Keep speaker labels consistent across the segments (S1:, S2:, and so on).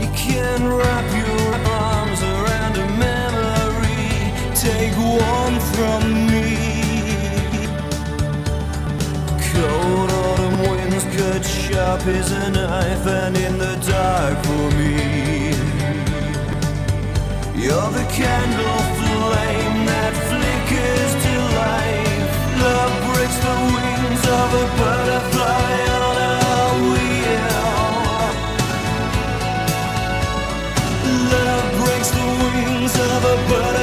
S1: You can wrap your arms around a memory. Take from me. Cold autumn winds cut sharp as a knife, and in the dark for me. You're the candle flame that flickers to life. Love breaks the wings of a bird. of a butterfly.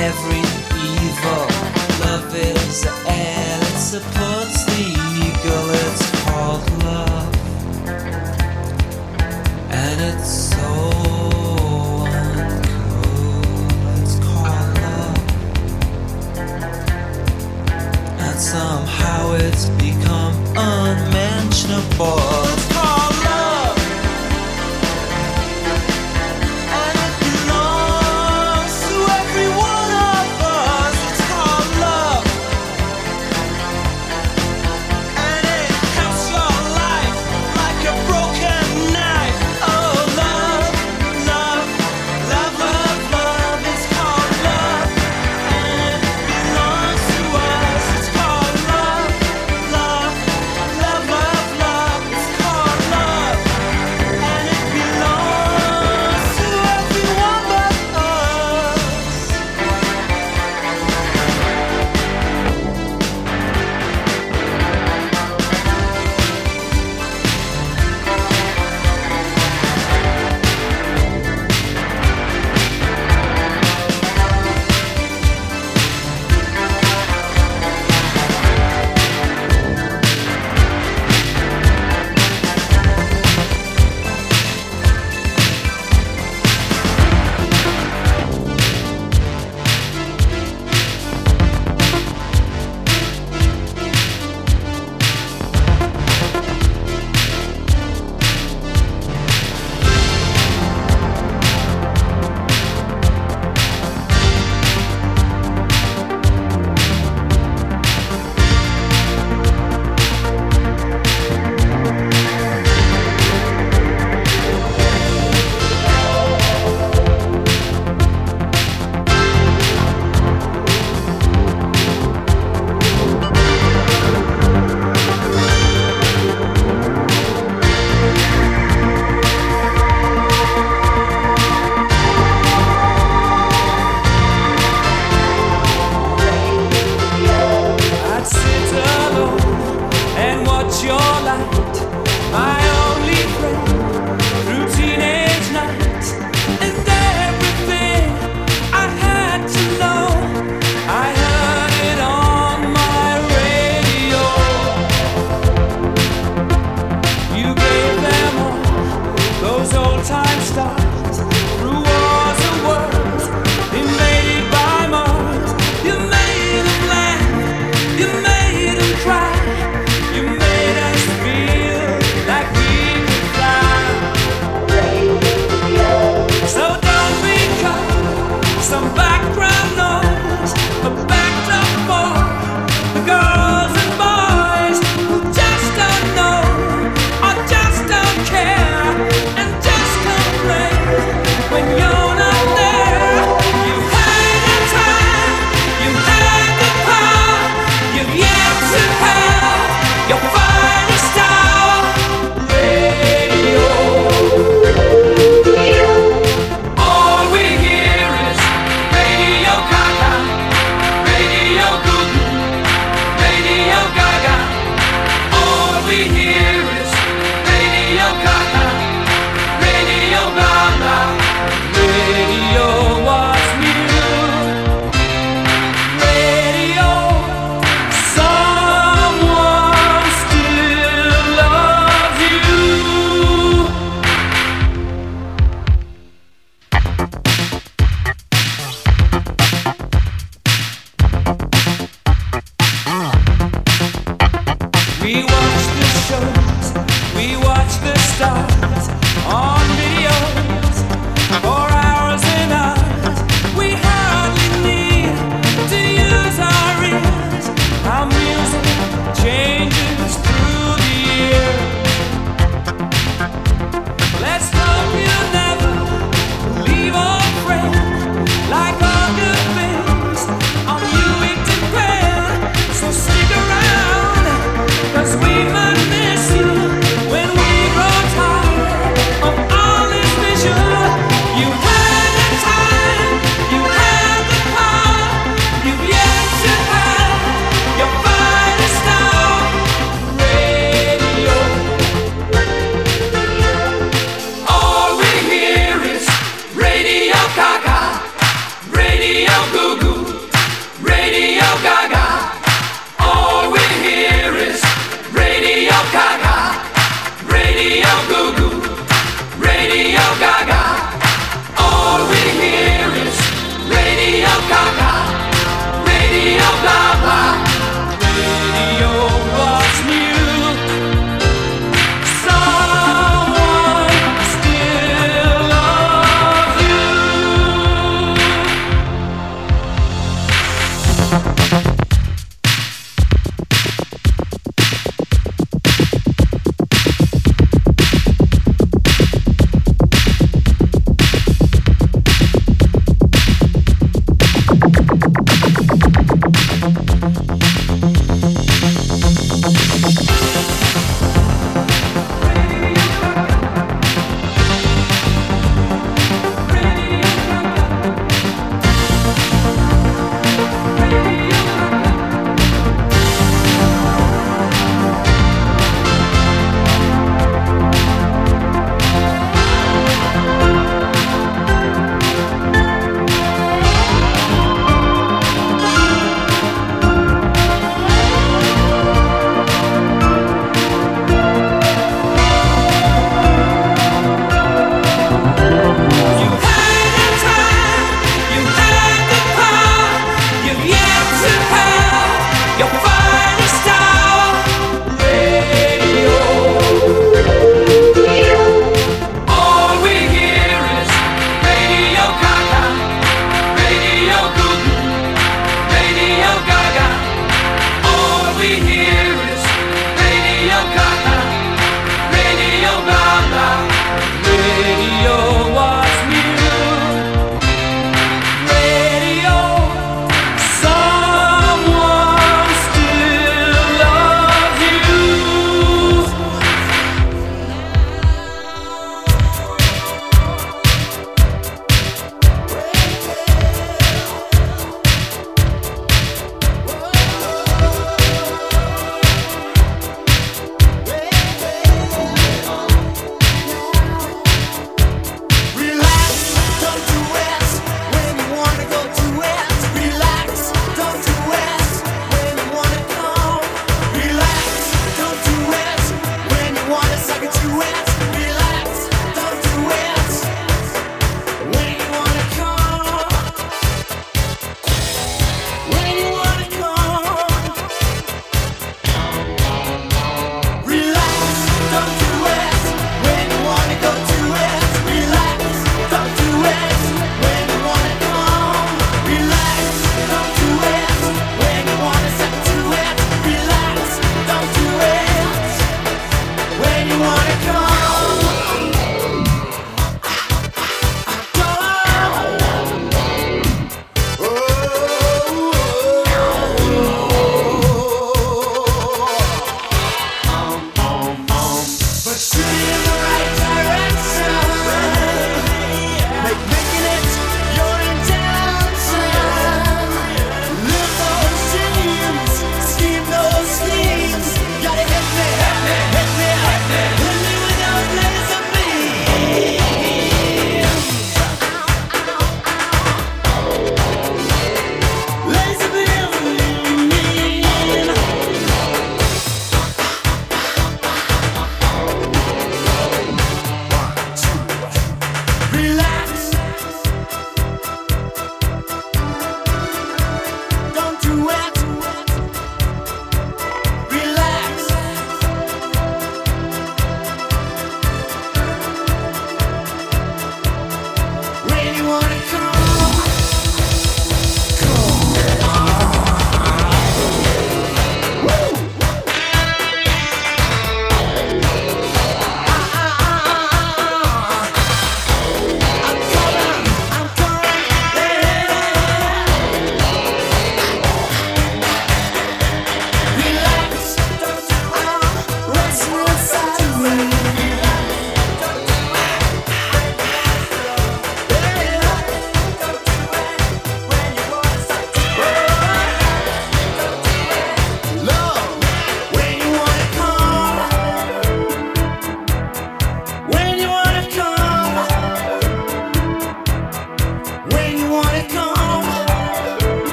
S2: Every evil. Love is the air that supports the eagle. It's called love, and it's so uncool. It's called love, and somehow it's become unmentionable.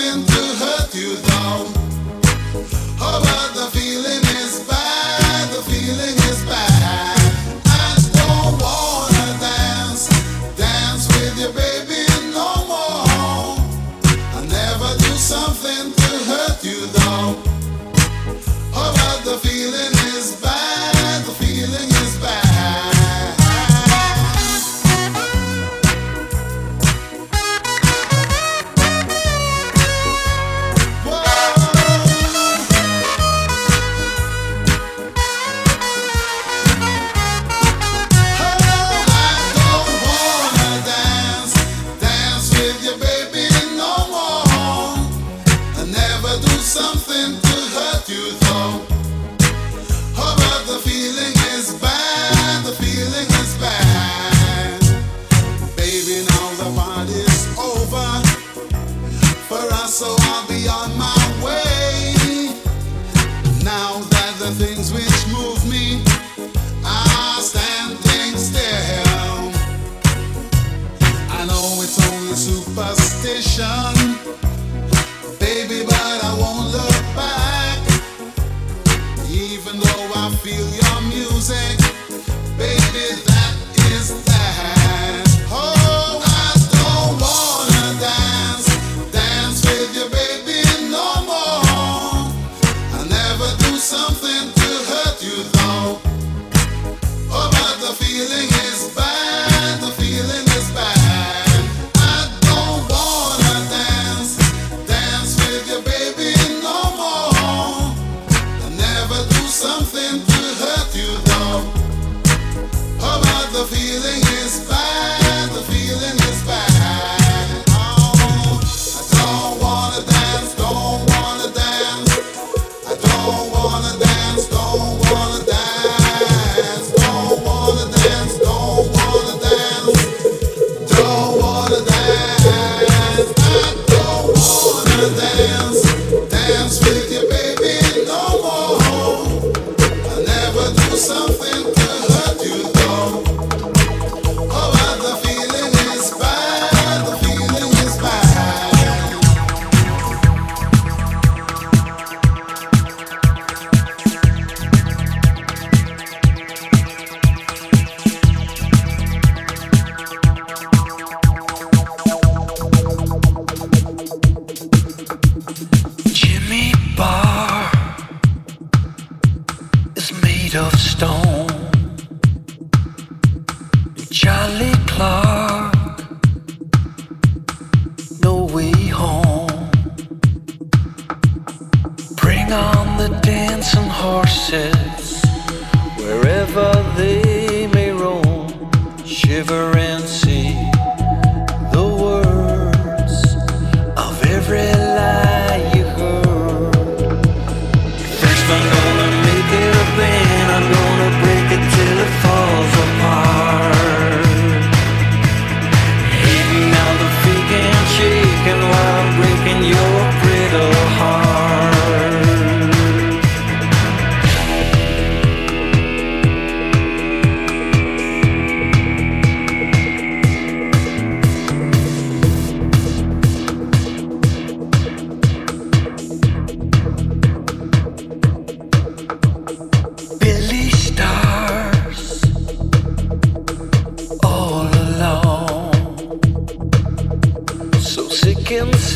S2: nothing to hurt
S3: you.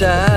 S1: I'm